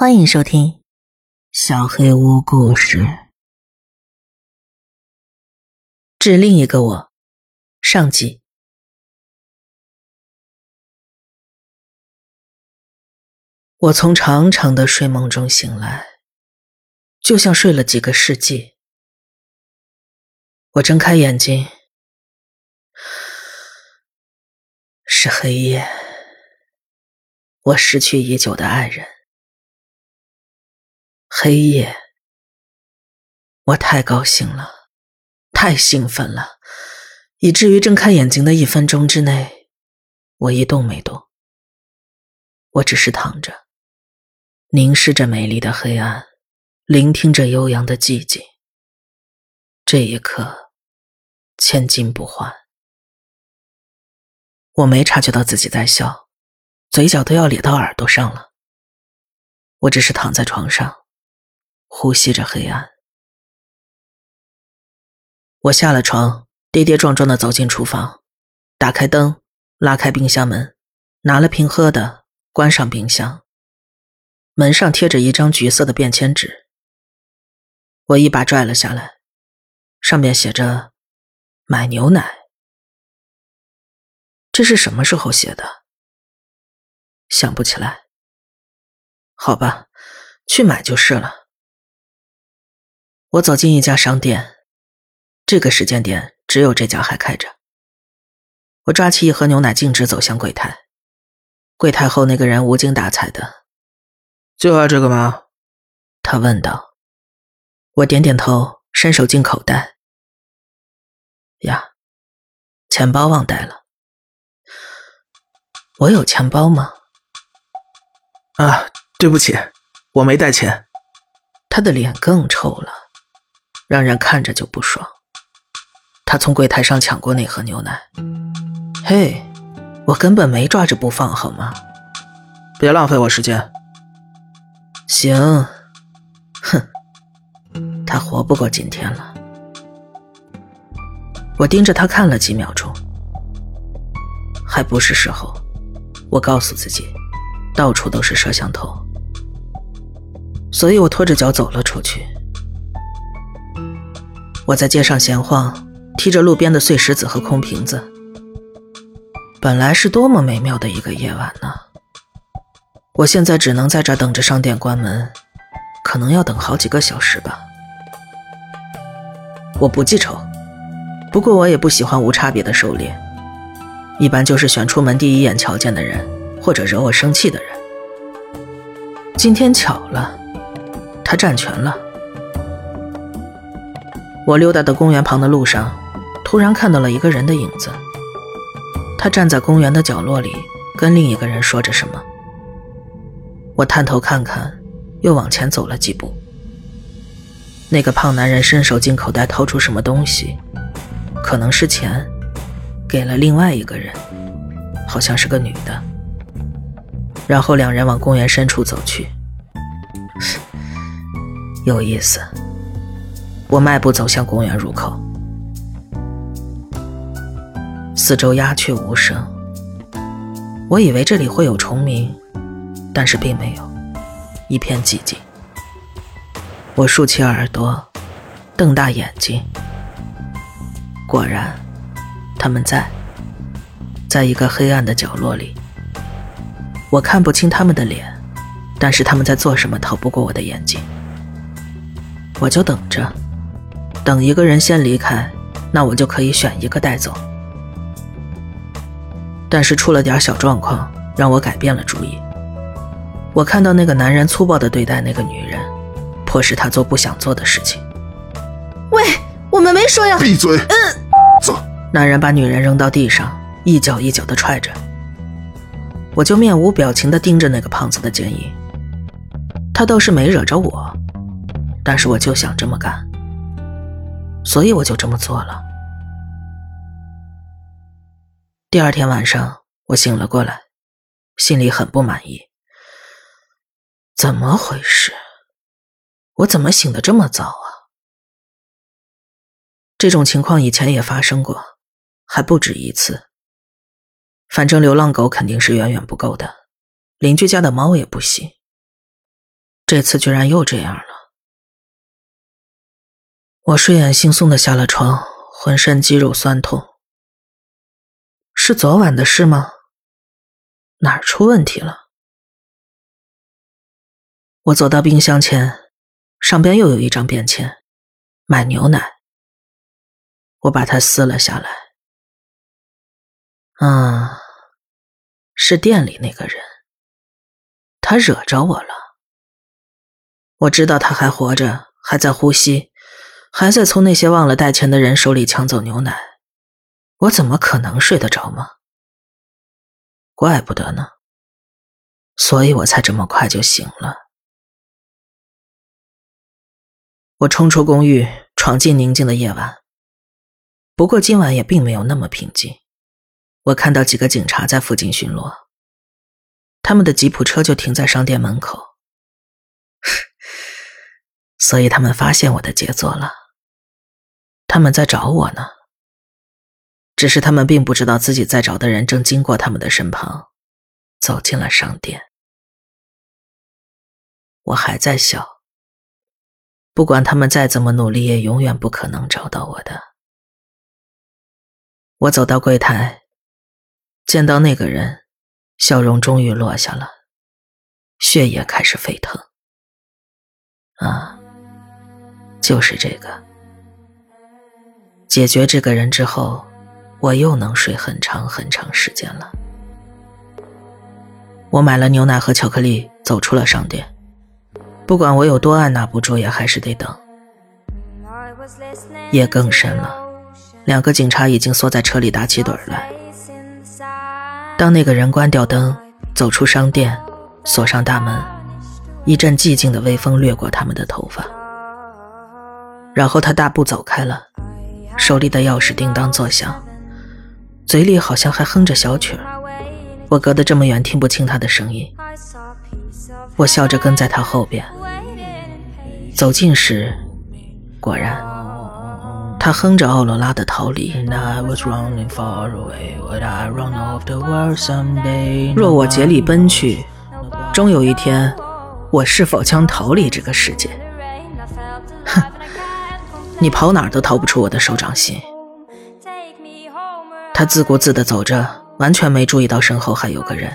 欢迎收听《小黑屋故事》。致另一个我，上集。我从长长的睡梦中醒来，就像睡了几个世纪。我睁开眼睛，是黑夜。我失去已久的爱人。黑夜，我太高兴了，太兴奋了，以至于睁开眼睛的一分钟之内，我一动没动。我只是躺着，凝视着美丽的黑暗，聆听着悠扬的寂静。这一刻，千金不换。我没察觉到自己在笑，嘴角都要咧到耳朵上了。我只是躺在床上。呼吸着黑暗，我下了床，跌跌撞撞的走进厨房，打开灯，拉开冰箱门，拿了瓶喝的，关上冰箱。门上贴着一张橘色的便签纸，我一把拽了下来，上面写着“买牛奶”。这是什么时候写的？想不起来。好吧，去买就是了。我走进一家商店，这个时间点只有这家还开着。我抓起一盒牛奶，径直走向柜台。柜台后那个人无精打采的：“就要这个吗？”他问道。我点点头，伸手进口袋。呀，钱包忘带了。我有钱包吗？啊，对不起，我没带钱。他的脸更臭了。让人看着就不爽。他从柜台上抢过那盒牛奶。嘿，我根本没抓着不放，好吗？别浪费我时间。行。哼，他活不过今天了。我盯着他看了几秒钟，还不是时候。我告诉自己，到处都是摄像头，所以我拖着脚走了出去。我在街上闲晃，踢着路边的碎石子和空瓶子。本来是多么美妙的一个夜晚呢！我现在只能在这等着商店关门，可能要等好几个小时吧。我不记仇，不过我也不喜欢无差别的狩猎，一般就是选出门第一眼瞧见的人，或者惹我生气的人。今天巧了，他占全了。我溜达到公园旁的路上，突然看到了一个人的影子。他站在公园的角落里，跟另一个人说着什么。我探头看看，又往前走了几步。那个胖男人伸手进口袋掏出什么东西，可能是钱，给了另外一个人，好像是个女的。然后两人往公园深处走去。有意思。我迈步走向公园入口，四周鸦雀无声。我以为这里会有虫鸣，但是并没有，一片寂静。我竖起耳朵，瞪大眼睛，果然，他们在，在一个黑暗的角落里。我看不清他们的脸，但是他们在做什么逃不过我的眼睛。我就等着。等一个人先离开，那我就可以选一个带走。但是出了点小状况，让我改变了主意。我看到那个男人粗暴地对待那个女人，迫使她做不想做的事情。喂，我们没说要闭嘴。嗯，走。男人把女人扔到地上，一脚一脚地踹着。我就面无表情地盯着那个胖子的剪影。他倒是没惹着我，但是我就想这么干。所以我就这么做了。第二天晚上，我醒了过来，心里很不满意。怎么回事？我怎么醒得这么早啊？这种情况以前也发生过，还不止一次。反正流浪狗肯定是远远不够的，邻居家的猫也不行。这次居然又这样了。我睡眼惺忪的下了床，浑身肌肉酸痛。是昨晚的事吗？哪儿出问题了？我走到冰箱前，上边又有一张便签，买牛奶。我把它撕了下来。啊，是店里那个人，他惹着我了。我知道他还活着，还在呼吸，还在从那些忘了带钱的人手里抢走牛奶。我怎么可能睡得着吗？怪不得呢。所以我才这么快就醒了。我冲出公寓，闯进宁静的夜晚。不过今晚也并没有那么平静。我看到几个警察在附近巡逻，他们的吉普车就停在商店门口，所以他们发现我的杰作了。他们在找我呢，只是他们并不知道自己在找的人正经过他们的身旁，走进了商店。我还在笑。不管他们再怎么努力，也永远不可能找到我的。我走到柜台，见到那个人，笑容终于落下了，血液开始沸腾。啊，就是这个。解决这个人之后，我又能睡很长很长时间了。我买了牛奶和巧克力，走出了商店。不管我有多按捺不住，也还是得等。夜更深了，两个警察已经缩在车里打起盹来。当那个人关掉灯，走出商店，锁上大门，一阵寂静的微风掠过他们的头发，然后他大步走开了，手里的钥匙叮当作响，嘴里好像还哼着小曲儿。我隔得这么远，听不清他的声音。我笑着跟在他后边。走近时，果然，他哼着奥罗拉的《逃离》。若我竭力奔去，终有一天，我是否将逃离这个世界？哼，你跑哪儿都逃不出我的手掌心。他自顾自地走着，完全没注意到身后还有个人。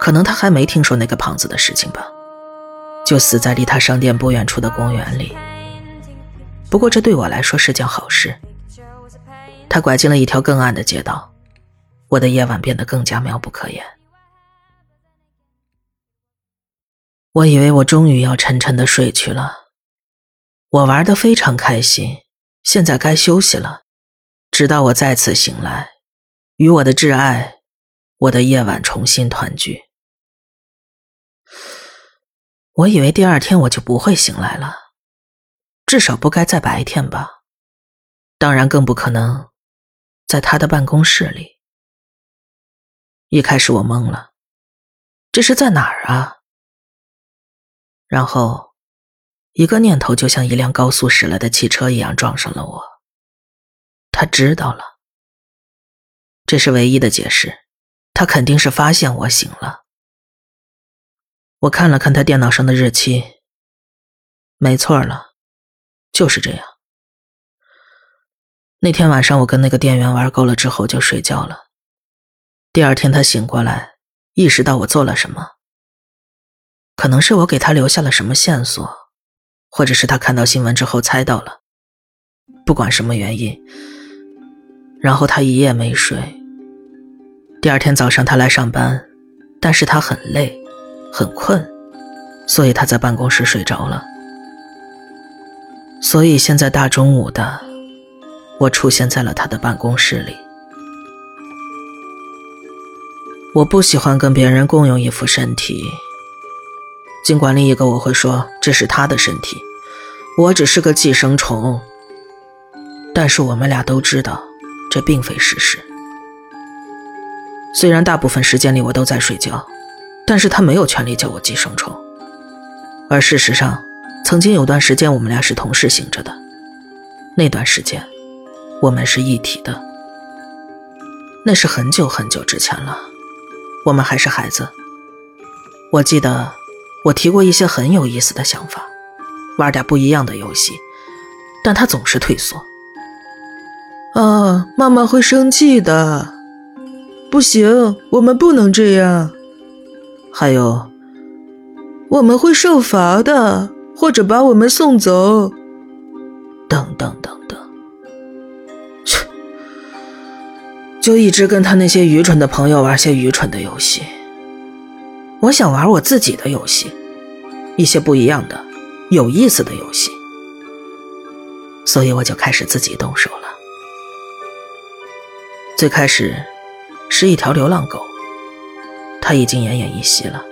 可能他还没听说那个胖子的事情吧。就死在离他商店不远处的公园里。不过这对我来说是件好事。他拐进了一条更暗的街道，我的夜晚变得更加妙不可言。我以为我终于要沉沉的睡去了，我玩的非常开心，现在该休息了。直到我再次醒来，与我的挚爱，我的夜晚重新团聚。我以为第二天我就不会醒来了，至少不该在白天吧。当然更不可能在他的办公室里。一开始我懵了，这是在哪儿啊？然后，一个念头就像一辆高速驶来的汽车一样撞上了我。他知道了，这是唯一的解释。他肯定是发现我醒了。我看了看他电脑上的日期，没错了，就是这样。那天晚上我跟那个店员玩够了之后就睡觉了。第二天他醒过来，意识到我做了什么，可能是我给他留下了什么线索，或者是他看到新闻之后猜到了。不管什么原因，然后他一夜没睡。第二天早上他来上班，但是他很累。很困，所以他在办公室睡着了。所以现在大中午的，我出现在了他的办公室里。我不喜欢跟别人共用一副身体，尽管另一个我会说这是他的身体，我只是个寄生虫。但是我们俩都知道，这并非事实。虽然大部分时间里我都在睡觉。但是他没有权利叫我寄生虫，而事实上，曾经有段时间我们俩是同时醒着的，那段时间，我们是一体的。那是很久很久之前了，我们还是孩子。我记得，我提过一些很有意思的想法，玩点不一样的游戏，但他总是退缩。啊，妈妈会生气的，不行，我们不能这样。还有，我们会受罚的，或者把我们送走。等等等等，切，就一直跟他那些愚蠢的朋友玩些愚蠢的游戏。我想玩我自己的游戏，一些不一样的、有意思的游戏，所以我就开始自己动手了。最开始是一条流浪狗，它已经奄奄一息了。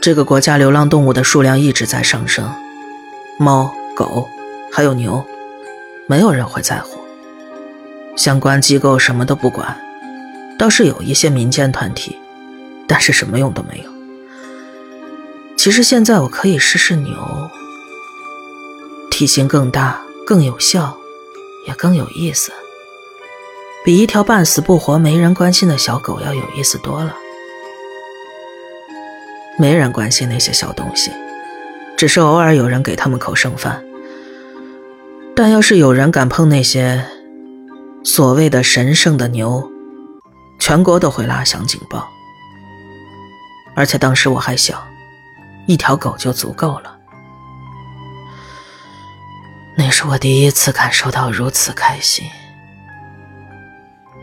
这个国家流浪动物的数量一直在上升，猫、狗还有牛，没有人会在乎，相关机构什么都不管，倒是有一些民间团体。但是什么用都没有。其实现在我可以试试牛，体型更大、更有效，也更有意思，比一条半死不活、没人关心的小狗要有意思多了。没人关心那些小东西，只是偶尔有人给他们口剩饭。但要是有人敢碰那些所谓的神圣的牛，全国都会拉响警报。而且当时我还小，一条狗就足够了。那是我第一次感受到如此开心。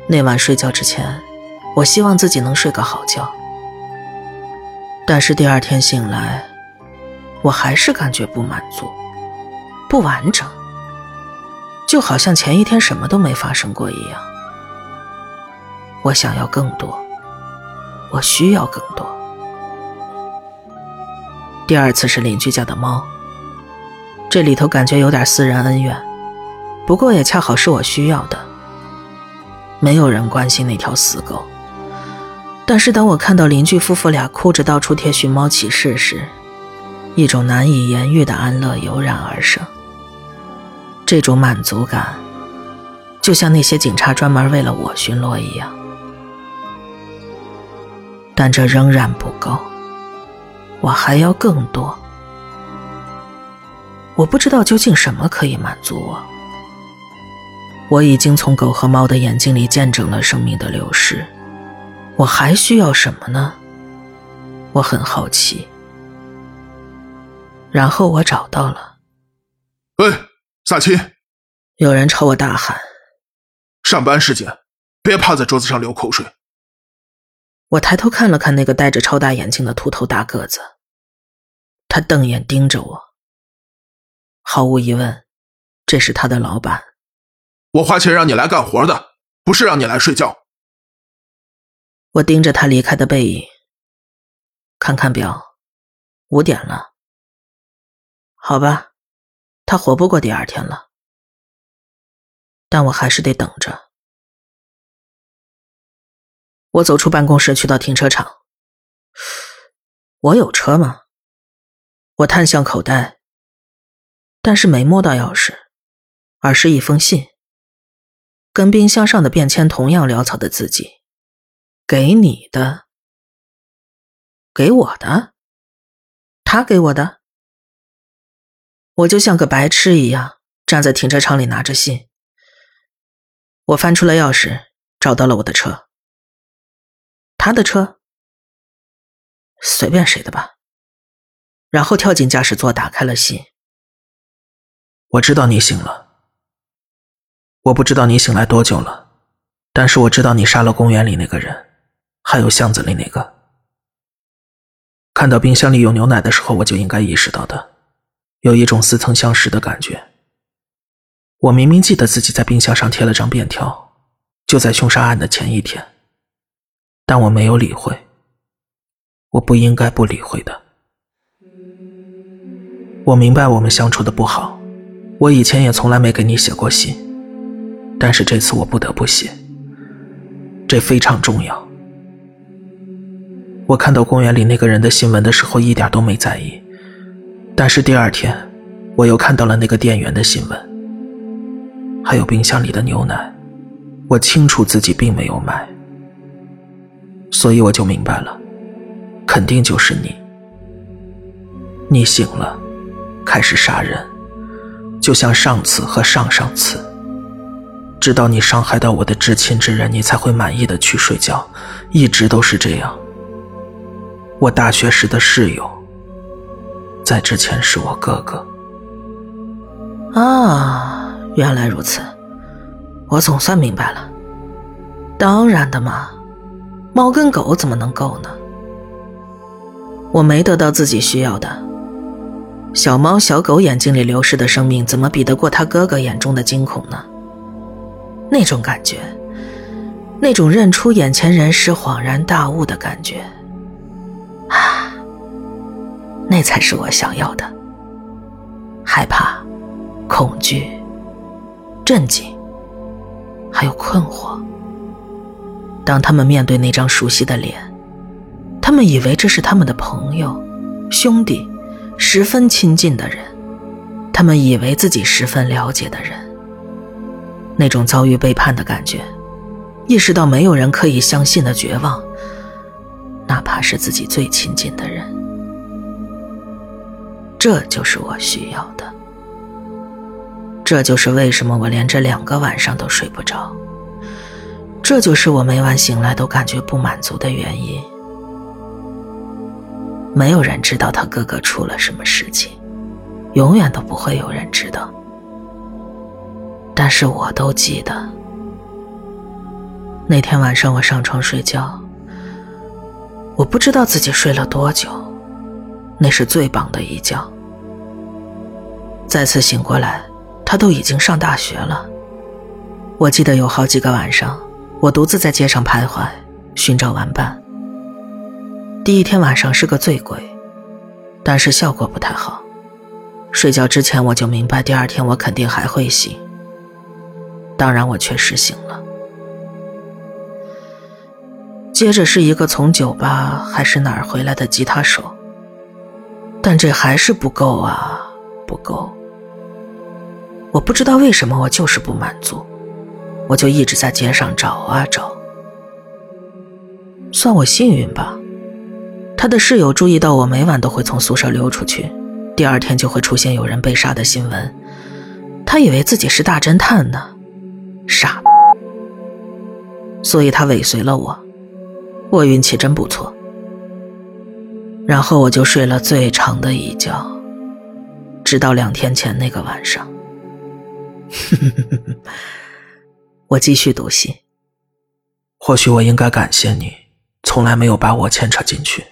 那晚睡觉之前，我希望自己能睡个好觉。但是第二天醒来，我还是感觉不满足、不完整，就好像前一天什么都没发生过一样。我想要更多，我需要更多。第二次是邻居家的猫，这里头感觉有点私人恩怨，不过也恰好是我需要的。没有人关心那条死狗，但是当我看到邻居夫妇俩哭着到处贴寻猫启事时，一种难以言喻的安乐油然而生。这种满足感，就像那些警察专门为了我巡逻一样，但这仍然不够。我还要更多，我不知道究竟什么可以满足我。我已经从狗和猫的眼睛里见证了生命的流逝，我还需要什么呢？我很好奇。然后我找到了。喂，萨奇！有人朝我大喊：“上班时间，别趴在桌子上流口水。”我抬头看了看那个戴着超大眼镜的秃头大个子，他瞪眼盯着我。毫无疑问，这是他的老板。我花钱让你来干活的，不是让你来睡觉。我盯着他离开的背影，看看表，五点了。好吧，他活不过第二天了，但我还是得等着。我走出办公室，去到停车场。我有车吗？我探向口袋，但是没摸到钥匙，而是一封信，跟冰箱上的便签同样潦草的字迹。给你的，给我的，他给我的。我就像个白痴一样站在停车场里拿着信。我翻出了钥匙，找到了我的车。他的车，随便谁的吧。然后跳进驾驶座，打开了信。我知道你醒了。我不知道你醒来多久了，但是我知道你杀了公园里那个人，还有巷子里那个。看到冰箱里有牛奶的时候，我就应该意识到的，有一种似曾相识的感觉。我明明记得自己在冰箱上贴了张便条，就在凶杀案的前一天。但我没有理会，我不应该不理会的。我明白我们相处的不好，我以前也从来没给你写过信，但是这次我不得不写，这非常重要。我看到公园里那个人的新闻的时候一点都没在意，但是第二天我又看到了那个店员的新闻，还有冰箱里的牛奶，我清楚自己并没有买。所以我就明白了，肯定就是你。你醒了，开始杀人，就像上次和上上次。直到你伤害到我的至亲之人，你才会满意的去睡觉，一直都是这样。我大学时的室友，在之前是我哥哥。啊，原来如此，我总算明白了。当然的嘛，猫跟狗怎么能够呢？我没得到自己需要的，小猫小狗眼睛里流逝的生命，怎么比得过他哥哥眼中的惊恐呢？那种感觉，那种认出眼前人时恍然大悟的感觉，啊，那才是我想要的。害怕、恐惧、震惊，还有困惑。当他们面对那张熟悉的脸，他们以为这是他们的朋友、兄弟，十分亲近的人，他们以为自己十分了解的人。那种遭遇背叛的感觉，意识到没有人可以相信的绝望，哪怕是自己最亲近的人，这就是我需要的。这就是为什么我连着两个晚上都睡不着。这就是我每晚醒来都感觉不满足的原因。没有人知道他哥哥出了什么事情，永远都不会有人知道。但是我都记得，那天晚上我上床睡觉，我不知道自己睡了多久，那是最棒的一觉。再次醒过来，他都已经上大学了。我记得有好几个晚上，我独自在街上徘徊，寻找玩伴。第一天晚上是个醉鬼，但是效果不太好。睡觉之前我就明白，第二天我肯定还会醒。当然，我确实醒了。接着是一个从酒吧还是哪儿回来的吉他手，但这还是不够啊，不够。我不知道为什么，我就是不满足，我就一直在街上找啊找。算我幸运吧，他的室友注意到我每晚都会从宿舍溜出去，第二天就会出现有人被杀的新闻，他以为自己是大侦探呢。傻，所以他尾随了我，我运气真不错。然后我就睡了最长的一觉，直到两天前那个晚上。我继续读信。或许我应该感谢你，从来没有把我牵扯进去。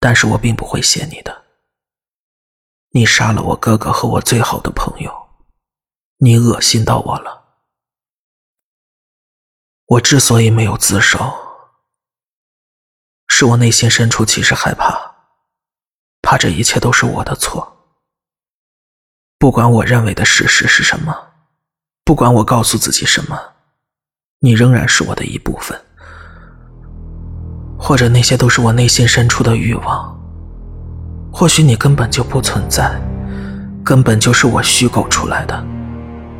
但是我并不会谢你的。你杀了我哥哥和我最好的朋友，你恶心到我了。我之所以没有自首，是我内心深处其实害怕，怕这一切都是我的错。不管我认为的事实是什么，不管我告诉自己什么，你仍然是我的一部分。或者那些都是我内心深处的欲望，或许你根本就不存在，根本就是我虚构出来的，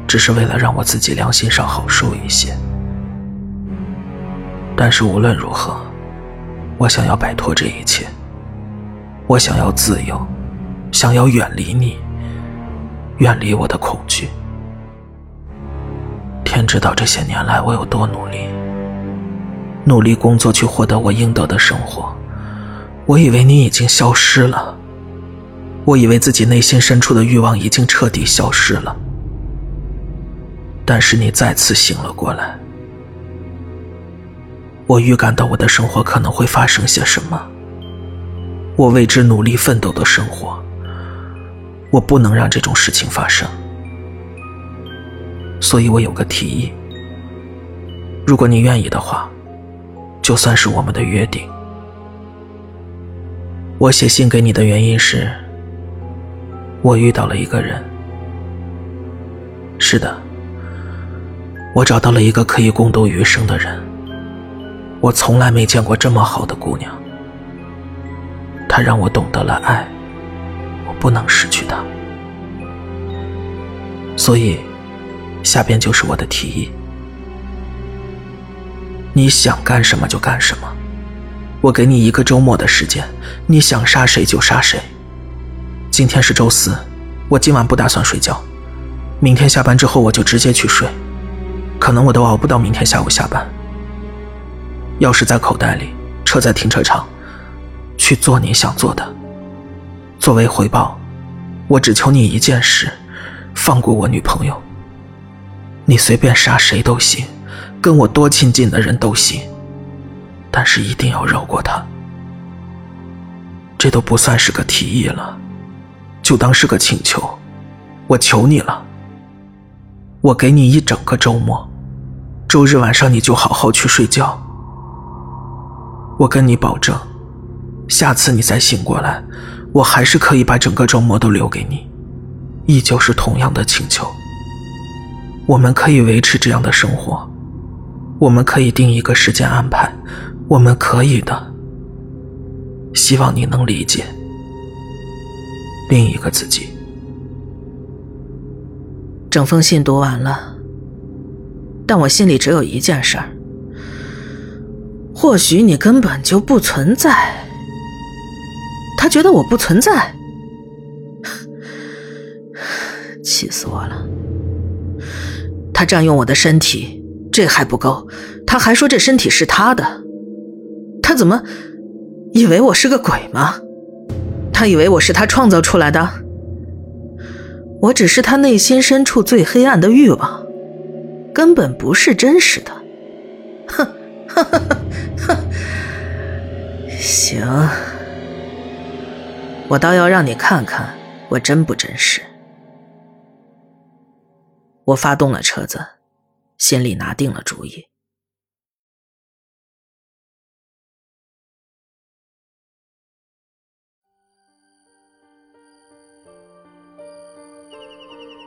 只是为了让我自己良心上好受一些。但是无论如何，我想要摆脱这一切。我想要自由，想要远离你，远离我的恐惧。天知道这些年来我有多努力，努力工作去获得我应得的生活。我以为你已经消失了，我以为自己内心深处的欲望已经彻底消失了。但是你再次醒了过来。我预感到我的生活可能会发生些什么，我为之努力奋斗的生活，我不能让这种事情发生，所以我有个提议，如果你愿意的话，就算是我们的约定。我写信给你的原因是，我遇到了一个人，是的，我找到了一个可以共度余生的人。我从来没见过这么好的姑娘，她让我懂得了爱，我不能失去她。所以，下边就是我的提议：你想干什么就干什么，我给你一个周末的时间，你想杀谁就杀谁，今天是周四，我今晚不打算睡觉。明天下班之后我就直接去睡，可能我都熬不到明天下午下班。钥匙在口袋里，车在停车场，去做你想做的。作为回报，我只求你一件事：放过我女朋友。你随便杀谁都行，跟我多亲近的人都行，但是一定要饶过他。这都不算是个提议了，就当是个请求。我求你了，我给你一整个周末，周日晚上你就好好去睡觉。我跟你保证，下次你再醒过来，我还是可以把整个周末都留给你，依旧是同样的请求。我们可以维持这样的生活，我们可以定一个时间安排，我们可以的。希望你能理解。另一个自己。整封信读完了，但我心里只有一件事儿：或许你根本就不存在。他觉得我不存在，气死我了。他占用我的身体，这还不够，他还说这身体是他的。他怎么以为我是个鬼吗？他以为我是他创造出来的？我只是他内心深处最黑暗的欲望，根本不是真实的。哼，哼哼哼，行，我倒要让你看看我真不真实。我发动了车子，心里拿定了主意。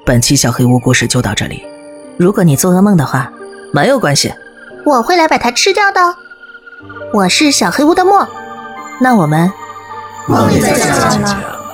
本期小黑屋故事就到这里。如果你做噩梦的话，没有关系，我会来把它吃掉的。我是小黑屋的墨，那我们梦里再见了。